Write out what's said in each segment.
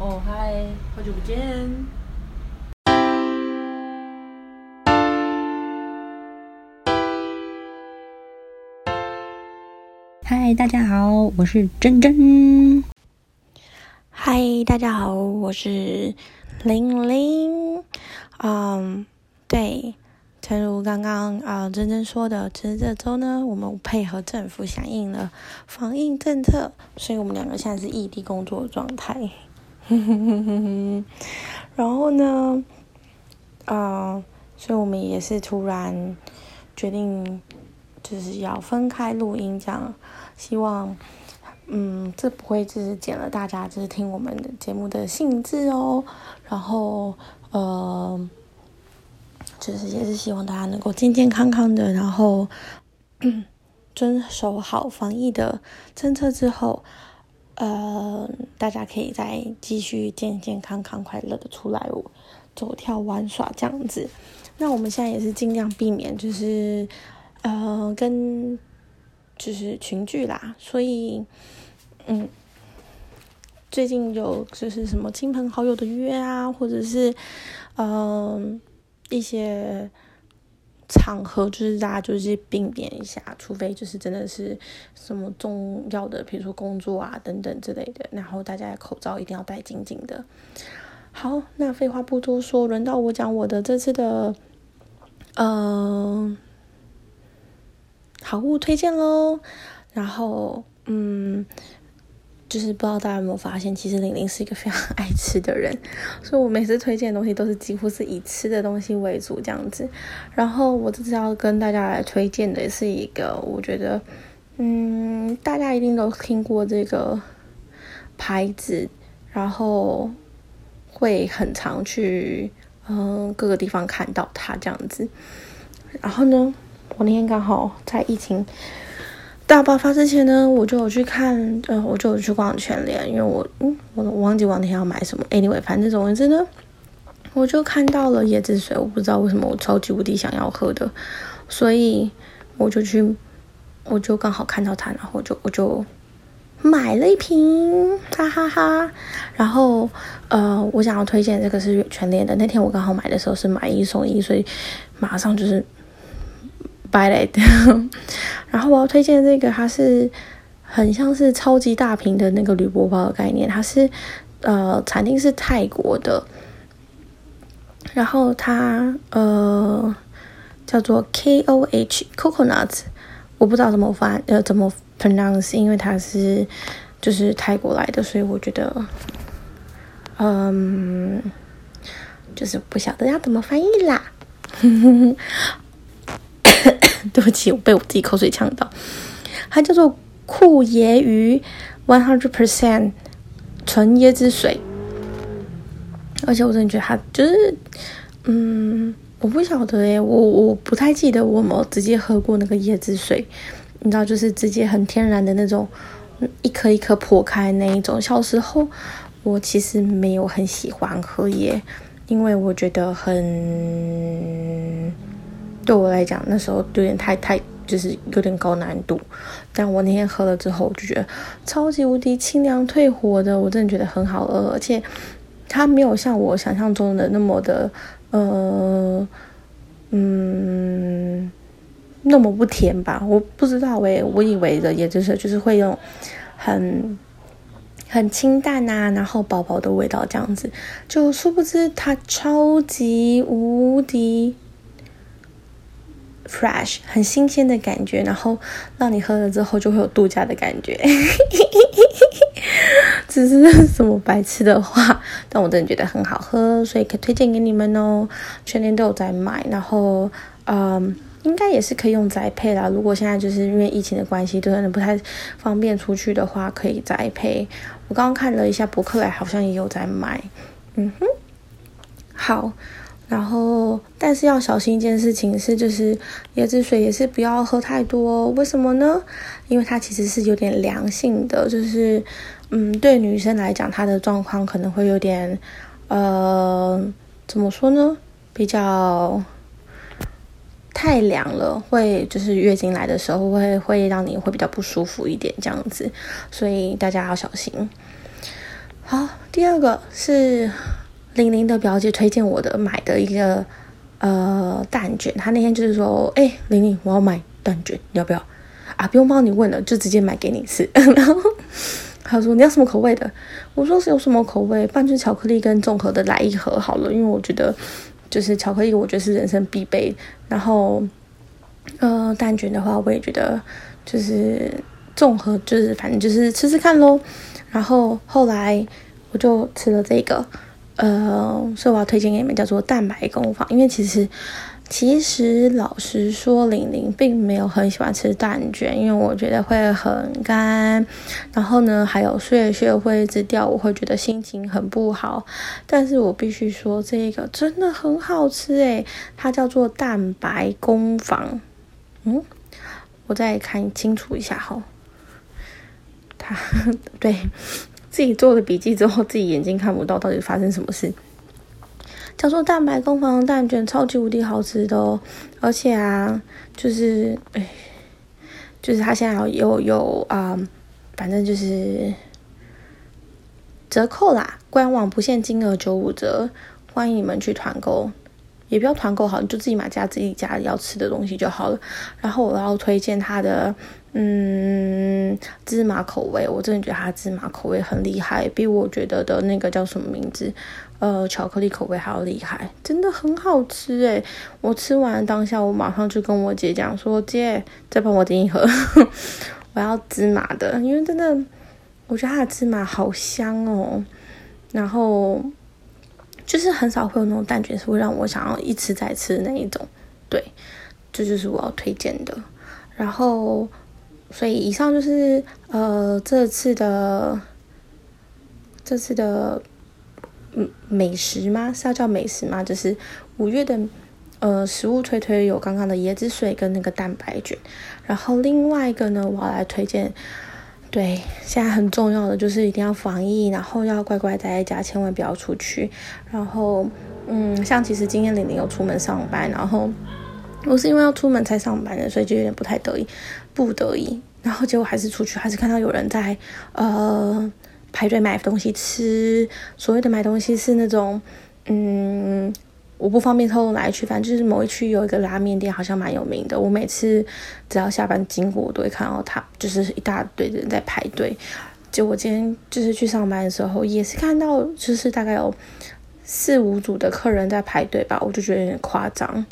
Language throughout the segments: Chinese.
哦嗨，好久不见。嗨，大家好，我是珍珍。嗨，大家好，我是玲玲。嗯，对，诚如刚刚啊珍珍说的，其实这周呢，我们配合政府响应了防疫政策，所以我们两个现在是异地工作的状态。哼哼哼哼哼然后呢，啊，所以我们也是突然决定就是要分开录音，这样希望。嗯，这不会只是减了大家就是听我们的节目的兴致哦，然后呃，就是也是希望大家能够健健康康的，然后遵守好防疫的政策之后，呃，大家可以再继续健健康康、快乐的出来走跳玩耍这样子。那我们现在也是尽量避免，就是呃跟。就是群聚啦，所以，嗯，最近有就是什么亲朋好友的约啊，或者是，嗯，一些场合，就是大家就是避免一下，除非就是真的是什么重要的，比如说工作啊等等之类的，然后大家口罩一定要戴紧紧的。好，那废话不多说，轮到我讲我的这次的，嗯。好物推荐喽，然后嗯，就是不知道大家有没有发现，其实玲玲是一个非常 爱吃的人，所以我每次推荐的东西都是几乎是以吃的东西为主这样子。然后我这次要跟大家来推荐的是一个，我觉得嗯，大家一定都听过这个牌子，然后会很常去嗯各个地方看到它这样子。然后呢？我那天刚好在疫情大爆发之前呢，我就有去看，呃，我就有去逛全联，因为我，嗯，我忘记我那天要买什么。Anyway，反正总之呢，我就看到了椰子水，我不知道为什么我超级无敌想要喝的，所以我就去，我就刚好看到它，然后就我就买了一瓶，哈哈哈。然后，呃，我想要推荐这个是全联的，那天我刚好买的时候是买一送一，所以马上就是。白来的，然后我要推荐这个，它是很像是超级大瓶的那个铝箔包的概念，它是呃，产地是泰国的，然后它呃叫做 K O H coconuts，我不知道怎么发呃怎么 pronounce，因为它是就是泰国来的，所以我觉得嗯，就是不晓得要怎么翻译啦。对不起，我被我自己口水呛到。它叫做酷椰鱼 One Hundred Percent 纯椰汁水，而且我真的觉得它就是，嗯，我不晓得诶，我我不太记得我有直接喝过那个椰汁水。你知道，就是直接很天然的那种，一颗一颗破开那一种。小时候我其实没有很喜欢喝椰，因为我觉得很。对我来讲，那时候有点太太，就是有点高难度。但我那天喝了之后，我就觉得超级无敌清凉退火的，我真的觉得很好喝，而且它没有像我想象中的那么的，呃，嗯，那么不甜吧？我不知道诶，我以为的也就是就是会用很很清淡啊，然后薄薄的味道这样子，就殊不知它超级无敌。Fresh 很新鲜的感觉，然后让你喝了之后就会有度假的感觉。只是什么白痴的话，但我真的觉得很好喝，所以可以推荐给你们哦。全年都有在卖，然后嗯，应该也是可以用宅配啦。如果现在就是因为疫情的关系，对人不太方便出去的话，可以宅配。我刚刚看了一下博客来，好像也有在卖。嗯哼，好。然后，但是要小心一件事情是，就是椰子水也是不要喝太多。为什么呢？因为它其实是有点凉性的，就是嗯，对女生来讲，她的状况可能会有点呃，怎么说呢？比较太凉了，会就是月经来的时候会会让你会比较不舒服一点这样子，所以大家要小心。好，第二个是玲玲的表姐推荐我的买的一个呃蛋卷，她那天就是说，哎，玲玲，我要买蛋卷，你要不要？啊，不用帮你问了，就直接买给你吃。然后他说你要什么口味的？我说是有什么口味，半只巧克力跟综合的来一盒好了，因为我觉得就是巧克力，我觉得是人生必备。然后呃，蛋卷的话，我也觉得就是综合，就是反正就是吃吃看喽。然后后来我就吃了这个，呃，所以我要推荐给你们，叫做蛋白工坊，因为其实。其实老实说，玲玲并没有很喜欢吃蛋卷，因为我觉得会很干，然后呢，还有碎屑会一直掉，我会觉得心情很不好。但是我必须说，这个真的很好吃诶，它叫做蛋白工坊。嗯，我再看清楚一下哈，他对自己做了笔记之后，自己眼睛看不到，到底发生什么事？叫做蛋白工坊蛋卷，超级无敌好吃的哦！而且啊，就是哎，就是他现在有有啊，反正就是折扣啦，官网不限金额九五折，欢迎你们去团购，也不要团购好，你就自己买家自己家要吃的东西就好了。然后我要推荐它的嗯芝麻口味，我真的觉得它芝麻口味很厉害，比我觉得的那个叫什么名字？呃，巧克力口味还要厉害，真的很好吃诶。我吃完当下，我马上就跟我姐讲说：“姐，再帮我订一盒，我要芝麻的，因为真的，我觉得它的芝麻好香哦。然后就是很少会有那种蛋卷是会让我想要一吃再吃的那一种，对，这就是我要推荐的。然后，所以以上就是呃这次的这次的嗯。美食吗？是要叫美食吗？就是五月的呃食物推推有刚刚的椰子水跟那个蛋白卷，然后另外一个呢，我要来推荐，对，现在很重要的就是一定要防疫，然后要乖乖待在家，千万不要出去。然后嗯，像其实今天玲玲有出门上班，然后我是因为要出门才上班的，所以就有点不太得意，不得已，然后结果还是出去，还是看到有人在呃。排队买东西吃，所谓的买东西是那种，嗯，我不方便透露哪一区，反正就是某一区有一个拉面店，好像蛮有名的。我每次只要下班经过，我都会看到他，就是一大堆人在排队。就我今天就是去上班的时候，也是看到，就是大概有四五组的客人在排队吧，我就觉得有点夸张，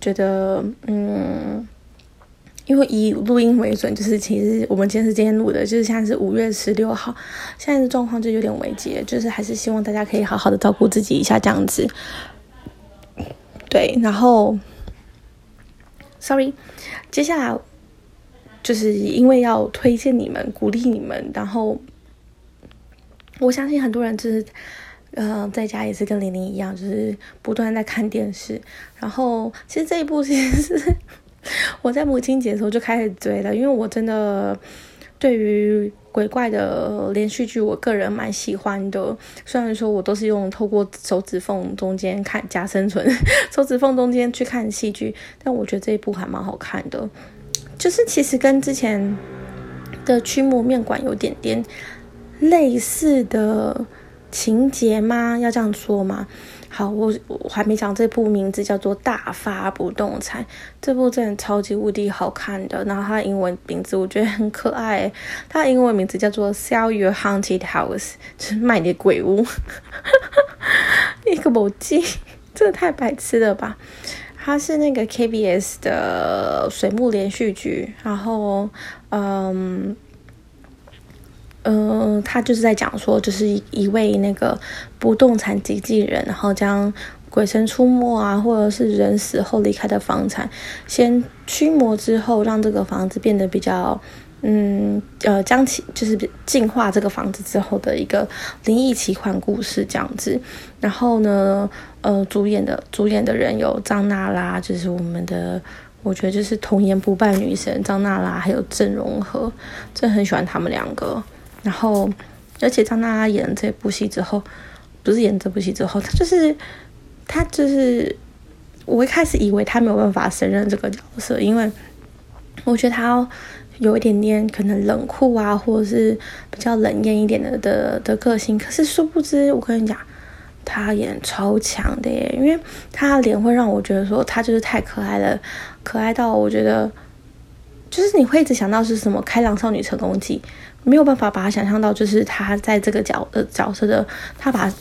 觉得嗯。因为以录音为准，就是其实我们今天是今天录的，就是现在是五月十六号，现在的状况就有点危急，就是还是希望大家可以好好的照顾自己一下，这样子。对，然后，sorry，接下来就是因为要推荐你们，鼓励你们，然后我相信很多人就是，呃，在家也是跟玲玲一样，就是不断在看电视，然后其实这一部其实是。我在母亲节的时候就开始追了，因为我真的对于鬼怪的连续剧，我个人蛮喜欢的。虽然说我都是用透过手指缝中间看加生存，手指缝中间去看戏剧，但我觉得这一部还蛮好看的。就是其实跟之前的驱魔面馆有点点类似的情节吗？要这样说吗？好，我我还没讲这部名字叫做《大发不动产》，这部真的超级无敌好看的。然后它英文名字我觉得很可爱，它英文名字叫做《Sell Your Haunted House》，就是卖你的鬼屋。一个魔镜，这太白痴了吧？它是那个 KBS 的水幕连续剧，然后嗯。嗯，他就是在讲说，就是一位那个不动产经纪人，然后将鬼神出没啊，或者是人死后离开的房产，先驱魔之后，让这个房子变得比较，嗯，呃，将其就是净化这个房子之后的一个灵异奇幻故事这样子。然后呢，呃，主演的主演的人有张娜拉，就是我们的，我觉得就是童颜不败女神张娜拉，还有郑容和，真的很喜欢他们两个。然后，而且张娜拉演了这部戏之后，不是演这部戏之后，她就是她就是，我一开始以为她没有办法胜任这个角色，因为我觉得她有一点点可能冷酷啊，或者是比较冷艳一点的的的个性。可是殊不知，我跟你讲，他演超强的耶，因为他的脸会让我觉得说他就是太可爱了，可爱到我觉得就是你会一直想到是什么《开朗少女成功记》，没有办法把他想象到就是他在这个角的角色的，他把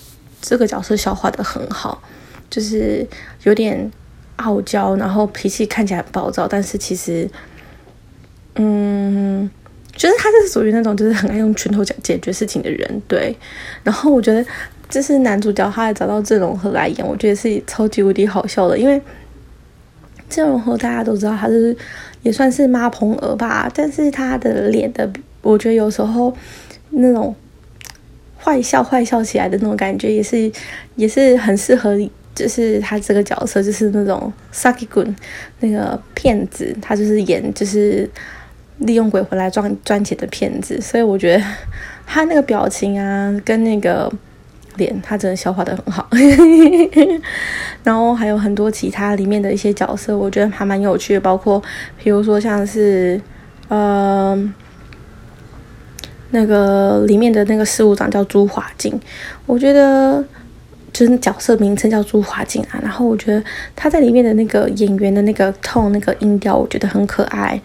这个角色消化的很好，就是有点傲娇，然后脾气看起来暴躁，但是其实。嗯，就是他是属于那种就是很爱用拳头解解决事情的人，对。然后我觉得这是男主角，他找到郑容和来演，我觉得是超级无敌好笑的。因为郑容和大家都知道，他是也算是妈蓬儿吧，但是他的脸的，我觉得有时候那种坏笑坏笑起来的那种感觉，也是也是很适合，就是他这个角色，就是那种 Saki Gun 那个骗子，他就是演就是。利用鬼魂来赚赚钱的骗子，所以我觉得他那个表情啊，跟那个脸，他真的消化的很好。然后还有很多其他里面的一些角色，我觉得还蛮有趣的，包括比如说像是呃那个里面的那个事务长叫朱华静，我觉得就是角色名称叫朱华静啊。然后我觉得他在里面的那个演员的那个 tone 那个音调，我觉得很可爱。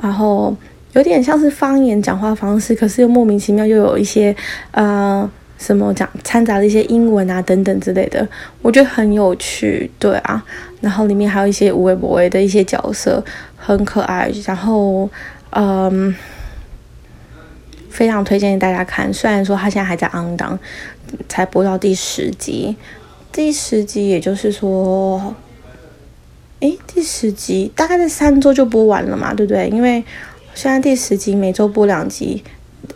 然后有点像是方言讲话方式，可是又莫名其妙又有一些呃什么讲掺杂了一些英文啊等等之类的，我觉得很有趣，对啊。然后里面还有一些无微不微的一些角色，很可爱。然后嗯，非常推荐大家看。虽然说他现在还在 on 档，才播到第十集，第十集也就是说。诶，第十集大概在三周就播完了嘛，对不对？因为现在第十集每周播两集，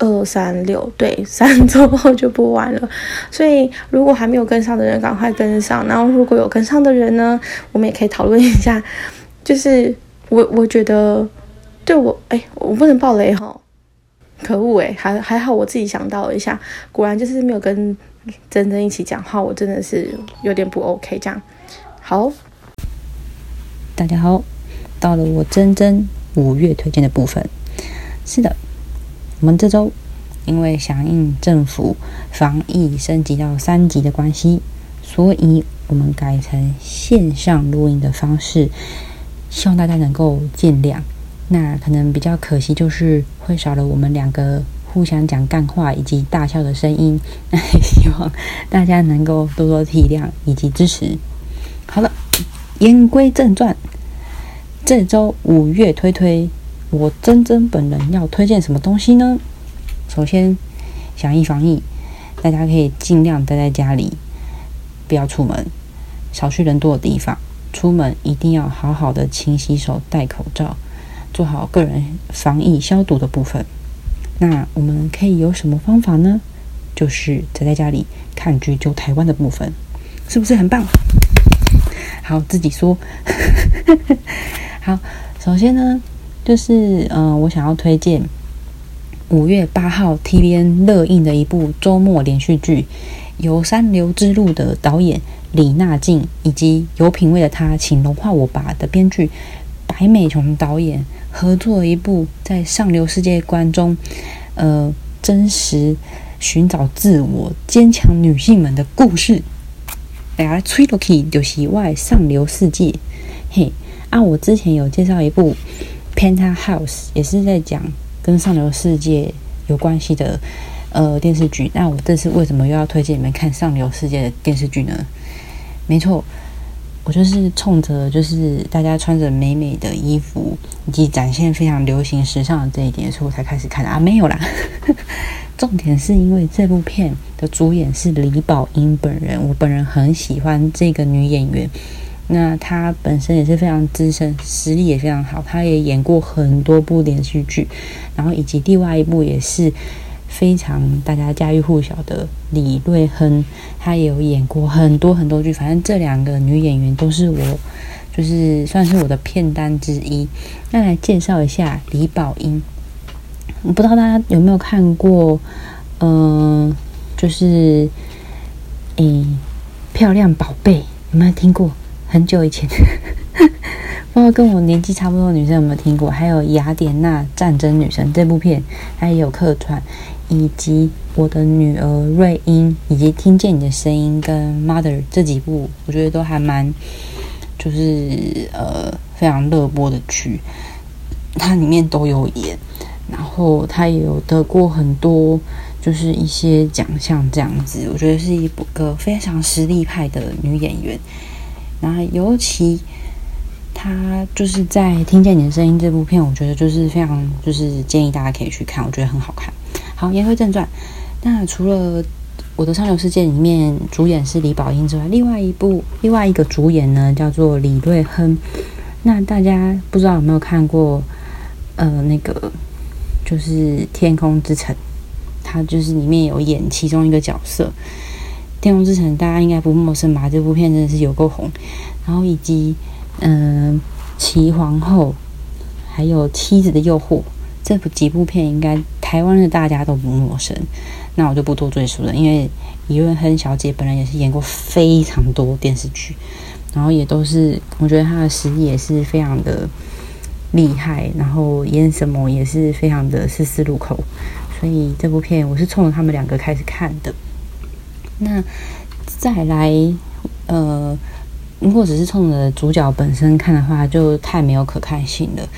二三六，对，三周后就播完了。所以如果还没有跟上的人，赶快跟上。然后如果有跟上的人呢，我们也可以讨论一下。就是我我觉得对我，哎，我不能爆雷哈，可恶哎，还还好我自己想到了一下，果然就是没有跟真真一起讲话，我真的是有点不 OK。这样好。大家好，到了我真真五月推荐的部分。是的，我们这周因为响应政府防疫升级到三级的关系，所以我们改成线上录音的方式，希望大家能够见谅。那可能比较可惜，就是会少了我们两个互相讲干话以及大笑的声音。那 希望大家能够多多体谅以及支持。好了，言归正传。这周五月推推，我真真本人要推荐什么东西呢？首先，响应防疫，大家可以尽量待在家里，不要出门，少去人多的地方。出门一定要好好的勤洗手、戴口罩，做好个人防疫消毒的部分。那我们可以有什么方法呢？就是宅在家里看剧就台湾的部分，是不是很棒？好，自己说。好，首先呢，就是嗯，我想要推荐五月八号 TVN 热映的一部周末连续剧，由《三流之路》的导演李娜静以及有品味的他，请融化我吧的编剧白美琼导演合作一部在上流世界观中，呃，真实寻找自我、坚强女性们的故事。大家吹落去就是外上流世界，嘿。啊，我之前有介绍一部《Penta House》，也是在讲跟上流世界有关系的呃电视剧。那我这次为什么又要推荐你们看上流世界的电视剧呢？没错，我就是冲着就是大家穿着美美的衣服以及展现非常流行时尚的这一点，所以我才开始看的啊。没有啦，重点是因为这部片的主演是李宝英本人，我本人很喜欢这个女演员。那她本身也是非常资深，实力也非常好。她也演过很多部连续剧，然后以及另外一部也是非常大家家喻户晓的李瑞亨，他也有演过很多很多剧。反正这两个女演员都是我，就是算是我的片单之一。那来介绍一下李宝英，不知道大家有没有看过？嗯，就是诶，漂亮宝贝，有没有听过？很久以前，不知道跟我年纪差不多的女生有没有听过？还有《雅典娜战争女神》这部片，它也有客串，以及我的女儿瑞英，以及听见你的声音跟 Mother 这几部，我觉得都还蛮，就是呃非常热播的剧，它里面都有演，然后她也有得过很多就是一些奖项这样子，我觉得是一个非常实力派的女演员，然后尤其。他就是在听见你的声音这部片，我觉得就是非常，就是建议大家可以去看，我觉得很好看。好，言归正传，那除了我的上流世界里面主演是李宝英之外，另外一部另外一个主演呢叫做李瑞亨。那大家不知道有没有看过？呃，那个就是《天空之城》，他就是里面有演其中一个角色。《天空之城》大家应该不陌生吧？这部片真的是有够红，然后以及。嗯，齐皇后，还有妻子的诱惑，这部几部片应该台湾的大家都不陌生，那我就不多赘述了。因为李润亨小姐本人也是演过非常多电视剧，然后也都是我觉得她的实力也是非常的厉害，然后演什么也是非常的丝丝入口，所以这部片我是冲着他们两个开始看的。那再来，呃。如果只是冲着主角本身看的话，就太没有可看性了。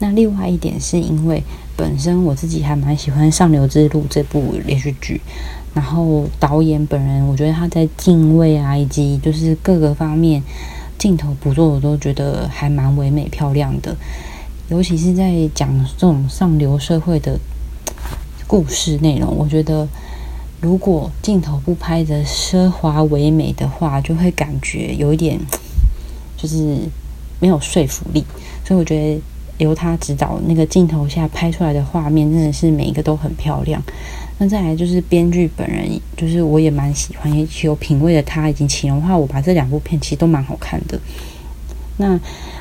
那另外一点是因为本身我自己还蛮喜欢《上流之路》这部连续剧，然后导演本人，我觉得他在敬畏啊，以及就是各个方面镜头捕捉，我都觉得还蛮唯美漂亮的。尤其是在讲这种上流社会的故事内容，我觉得。如果镜头不拍的奢华唯美的话，就会感觉有一点，就是没有说服力。所以我觉得由他指导那个镜头下拍出来的画面，真的是每一个都很漂亮。那再来就是编剧本人，就是我也蛮喜欢，也有品味的他，已经启荣话，我把这两部片其实都蛮好看的。那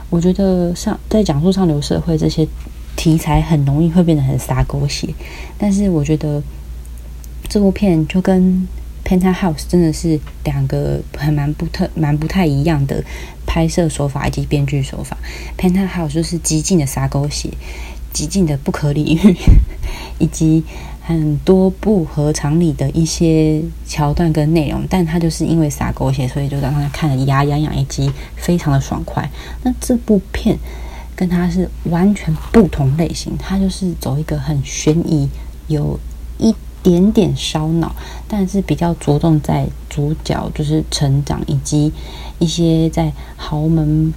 我觉得上在讲述上流社会这些题材，很容易会变得很洒狗血，但是我觉得。这部片就跟《Penthouse》真的是两个很蛮不特蛮不太一样的拍摄手法以及编剧手法。《Penthouse》就是极尽的撒狗血，极尽的不可理喻，以及很多不合常理的一些桥段跟内容。但它就是因为撒狗血，所以就让他看得牙痒痒，以及非常的爽快。那这部片跟它是完全不同类型，它就是走一个很悬疑，有一。点点烧脑，但是比较着重在主角就是成长，以及一些在豪门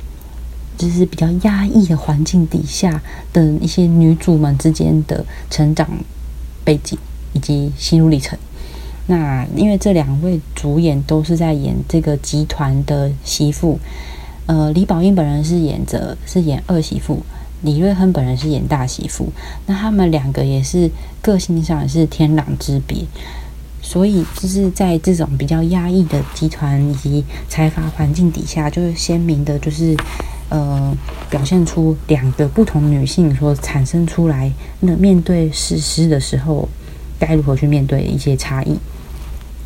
就是比较压抑的环境底下的一些女主们之间的成长背景以及心路历程。那因为这两位主演都是在演这个集团的媳妇，呃，李宝英本人是演着是演二媳妇。李瑞亨本人是演大媳妇，那他们两个也是个性上也是天壤之别，所以就是在这种比较压抑的集团以及财阀环境底下，就是鲜明的，就是呃表现出两个不同女性所产生出来那面对事实的时候，该如何去面对一些差异。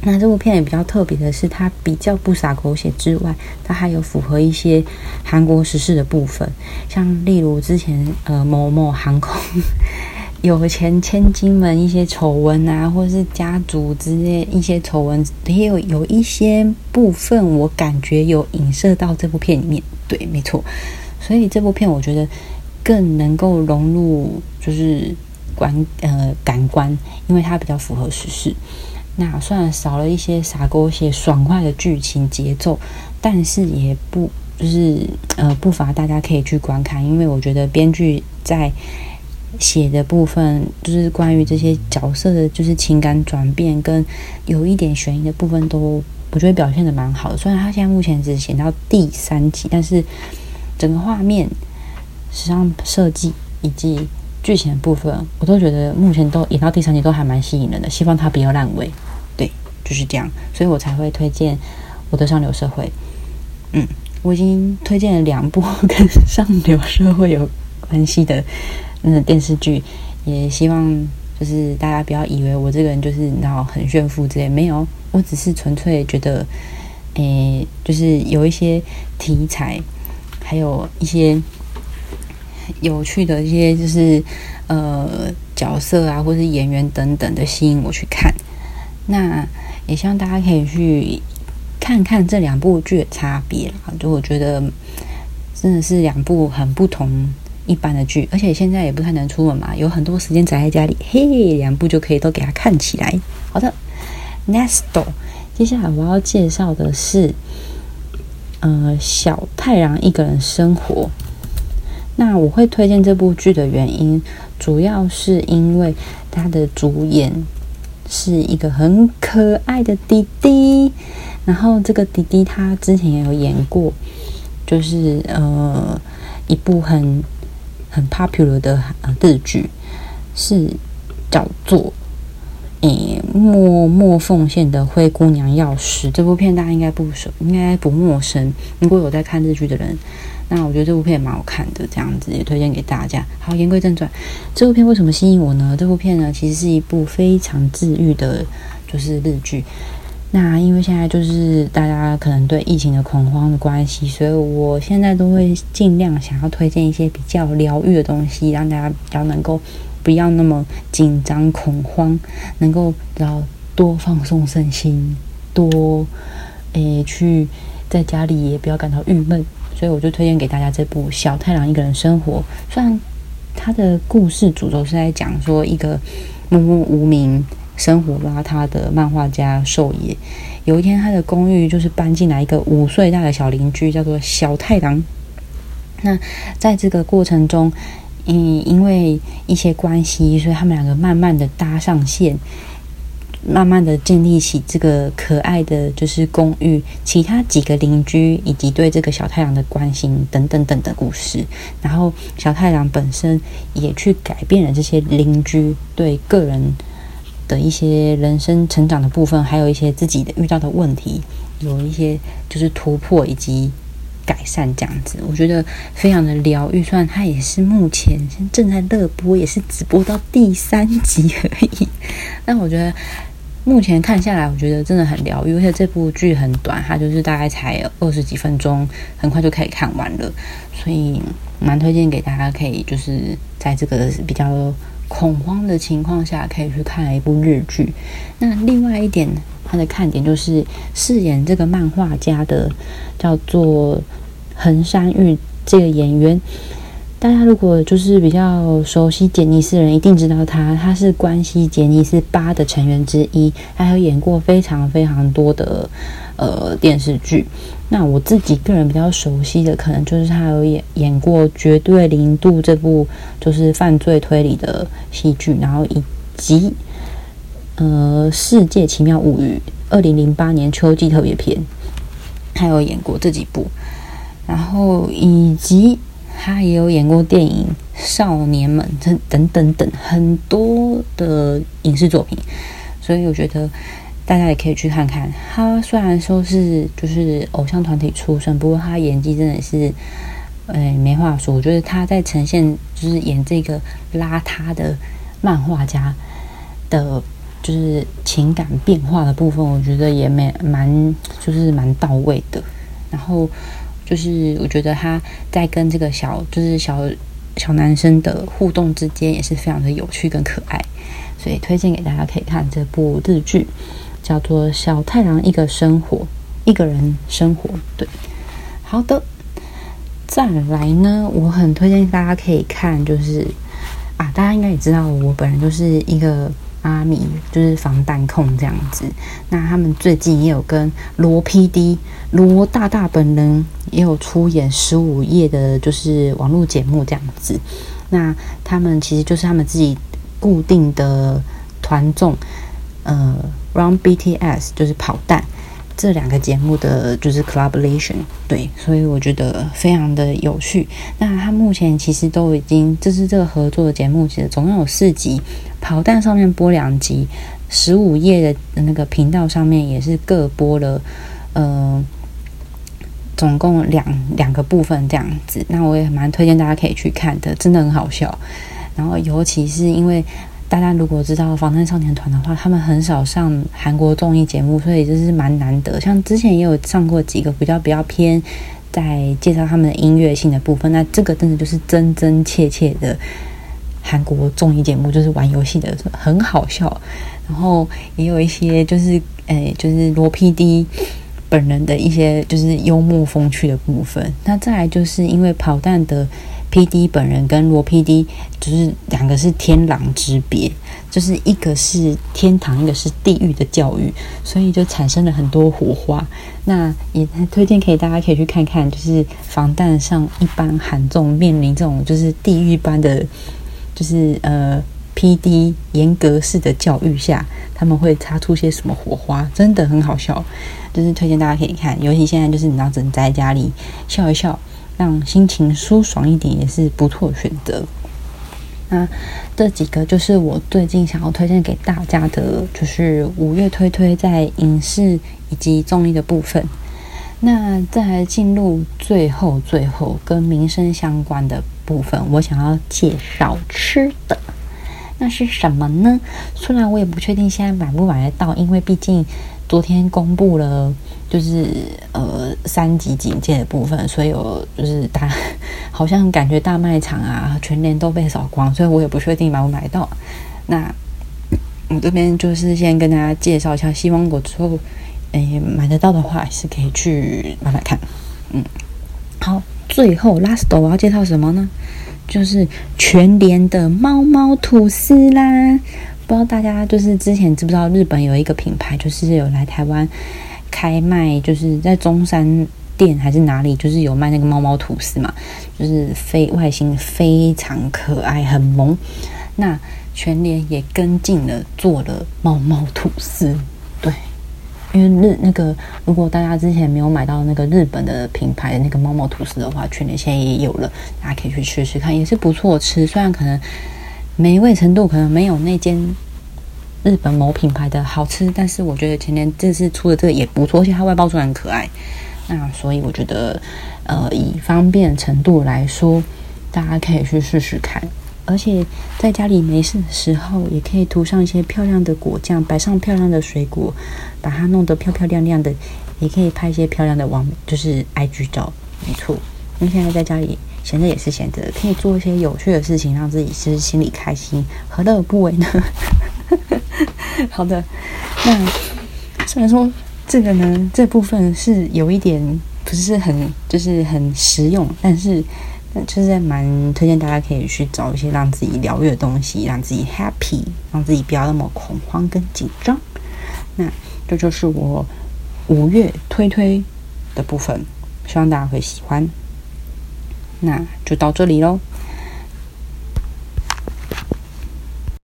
那这部片也比较特别的是，它比较不洒狗血之外，它还有符合一些韩国时事的部分，像例如之前呃某某航空有钱千金们一些丑闻啊，或是家族之类一些丑闻，也有有一些部分我感觉有影射到这部片里面。对，没错，所以这部片我觉得更能够融入就是观呃感官，因为它比较符合时事。那虽然少了一些傻狗血、爽快的剧情节奏，但是也不就是呃不乏大家可以去观看，因为我觉得编剧在写的部分，就是关于这些角色的，就是情感转变跟有一点悬疑的部分，都我觉得表现的蛮好的。虽然他现在目前只写到第三集，但是整个画面、时尚设计以及剧情的部分，我都觉得目前都演到第三集都还蛮吸引人的。希望他不要烂尾。对就是这样，所以我才会推荐我的上流社会。嗯，我已经推荐了两部跟上流社会有关系的那个电视剧，也希望就是大家不要以为我这个人就是然后很炫富之类，没有，我只是纯粹觉得，诶，就是有一些题材，还有一些有趣的一些就是呃角色啊，或是演员等等的吸引我去看。那也希望大家可以去看看这两部剧的差别啦。就我觉得真的是两部很不同一般的剧，而且现在也不太能出门嘛，有很多时间宅在家里，嘿，两部就可以都给它看起来。好的，Nesto，接下来我要介绍的是呃小太阳一个人生活。那我会推荐这部剧的原因，主要是因为它的主演。是一个很可爱的弟弟，然后这个弟弟他之前也有演过，就是呃一部很很 popular 的日剧，是叫做诶默默奉献的灰姑娘钥匙。这部片大家应该不熟，应该不陌生。如果有在看日剧的人。那我觉得这部片蛮好看的，这样子也推荐给大家。好，言归正传，这部片为什么吸引我呢？这部片呢，其实是一部非常治愈的，就是日剧。那因为现在就是大家可能对疫情的恐慌的关系，所以我现在都会尽量想要推荐一些比较疗愈的东西，让大家比较能够不要那么紧张恐慌，能够比较多放松身心，多诶去在家里也不要感到郁闷。所以我就推荐给大家这部《小太郎一个人生活》。虽然他的故事主轴是在讲说一个默默无名、生活邋遢的漫画家寿野，有一天他的公寓就是搬进来一个五岁大的小邻居，叫做小太郎。那在这个过程中，嗯，因为一些关系，所以他们两个慢慢的搭上线。慢慢的建立起这个可爱的就是公寓，其他几个邻居以及对这个小太阳的关心等等等的故事。然后小太阳本身也去改变了这些邻居对个人的一些人生成长的部分，还有一些自己的遇到的问题，有一些就是突破以及改善这样子。我觉得非常的疗愈。算它也是目前正在热播，也是只播到第三集而已，但我觉得。目前看下来，我觉得真的很疗愈，而且这部剧很短，它就是大概才二十几分钟，很快就可以看完了，所以蛮推荐给大家，可以就是在这个比较恐慌的情况下，可以去看一部日剧。那另外一点，它的看点就是饰演这个漫画家的叫做横山玉这个演员。大家如果就是比较熟悉杰尼斯人，一定知道他，他是关西杰尼斯八的成员之一，还有演过非常非常多的呃电视剧。那我自己个人比较熟悉的，可能就是他有演演过《绝对零度》这部就是犯罪推理的戏剧，然后以及呃《世界奇妙物语》二零零八年秋季特别篇，还有演过这几部，然后以及。他也有演过电影《少年们》等等等等很多的影视作品，所以我觉得大家也可以去看看。他虽然说是就是偶像团体出身，不过他演技真的是，哎，没话说。我觉得他在呈现就是演这个邋遢的漫画家的，就是情感变化的部分，我觉得也蛮蛮就是蛮到位的。然后。就是我觉得他在跟这个小就是小小男生的互动之间也是非常的有趣跟可爱，所以推荐给大家可以看这部日剧，叫做《小太郎一个生活》，一个人生活。对，好的，再来呢，我很推荐大家可以看，就是啊，大家应该也知道，我本人就是一个。阿米就是防弹控这样子，那他们最近也有跟罗 PD 罗大大本人也有出演十五页的，就是网络节目这样子。那他们其实就是他们自己固定的团众，呃，Run BTS 就是跑弹。这两个节目的就是 collaboration，对，所以我觉得非常的有趣。那他目前其实都已经，就是这个合作的节目，其实总共有四集，跑弹上面播两集，十五页的那个频道上面也是各播了，呃，总共两两个部分这样子。那我也蛮推荐大家可以去看的，真的很好笑。然后尤其是因为。大家如果知道防弹少年团的话，他们很少上韩国综艺节目，所以这是蛮难得。像之前也有上过几个比较比较偏在介绍他们的音乐性的部分。那这个真的就是真真切切的韩国综艺节目，就是玩游戏的，很好笑。然后也有一些就是诶，就是罗 PD 本人的一些就是幽默风趣的部分。那再来就是因为跑弹的 PD 本人跟罗 PD 就是两个是天壤之别，就是一个是天堂，一个是地狱的教育，所以就产生了很多火花。那也推荐可以大家可以去看看，就是防弹上一般韩众面临这种就是地狱般的，就是呃。P.D. 严格式的教育下，他们会擦出些什么火花？真的很好笑，就是推荐大家可以看。尤其现在就是你要只能在家里笑一笑，让心情舒爽一点，也是不错选择。那这几个就是我最近想要推荐给大家的，就是五月推推在影视以及综艺的部分。那在进入最后最后跟民生相关的部分，我想要介绍吃的。那是什么呢？虽然我也不确定现在买不买得到，因为毕竟昨天公布了就是呃三级警戒的部分，所以有就是大好像感觉大卖场啊全年都被扫光，所以我也不确定买不买到。那我这边就是先跟大家介绍一下，希望我之后诶买得到的话，是可以去买买看。嗯，好，最后 last 我要介绍什么呢？就是全联的猫猫吐司啦，不知道大家就是之前知不知道日本有一个品牌，就是有来台湾开卖，就是在中山店还是哪里，就是有卖那个猫猫吐司嘛，就是非外形非常可爱，很萌。那全联也跟进了做了猫猫吐司，对。因为日那个，如果大家之前没有买到那个日本的品牌的那个猫猫吐司的话，全年现在也有了，大家可以去试试看，也是不错吃。虽然可能美味程度可能没有那间日本某品牌的好吃，但是我觉得前年这次出的这个也不错，而且它外包装很可爱。那所以我觉得，呃，以方便程度来说，大家可以去试试看。而且在家里没事的时候，也可以涂上一些漂亮的果酱，摆上漂亮的水果，把它弄得漂漂亮亮的，也可以拍一些漂亮的网，就是 IG 照，没错。因为现在在家里闲着也是闲着，可以做一些有趣的事情，让自己是心里开心，何乐而不为呢？好的，那虽然说这个呢，这部分是有一点不是很，就是很实用，但是。就是蛮推荐大家可以去找一些让自己疗愈的东西，让自己 happy，让自己不要那么恐慌跟紧张。那这就是我五月推推的部分，希望大家会喜欢。那就到这里喽。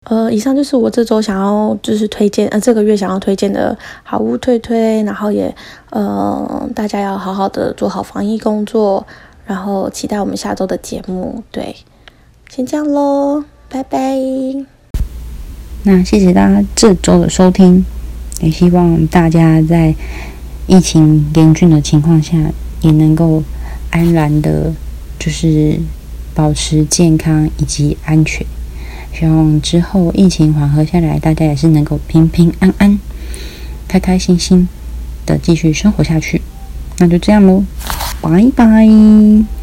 呃，以上就是我这周想要就是推荐，呃，这个月想要推荐的好物推推，然后也呃，大家要好好的做好防疫工作。然后期待我们下周的节目，对，先这样喽，拜拜。那谢谢大家这周的收听，也希望大家在疫情严峻的情况下，也能够安然的，就是保持健康以及安全。希望之后疫情缓和下来，大家也是能够平平安安、开开心心的继续生活下去。那就这样喽。拜拜。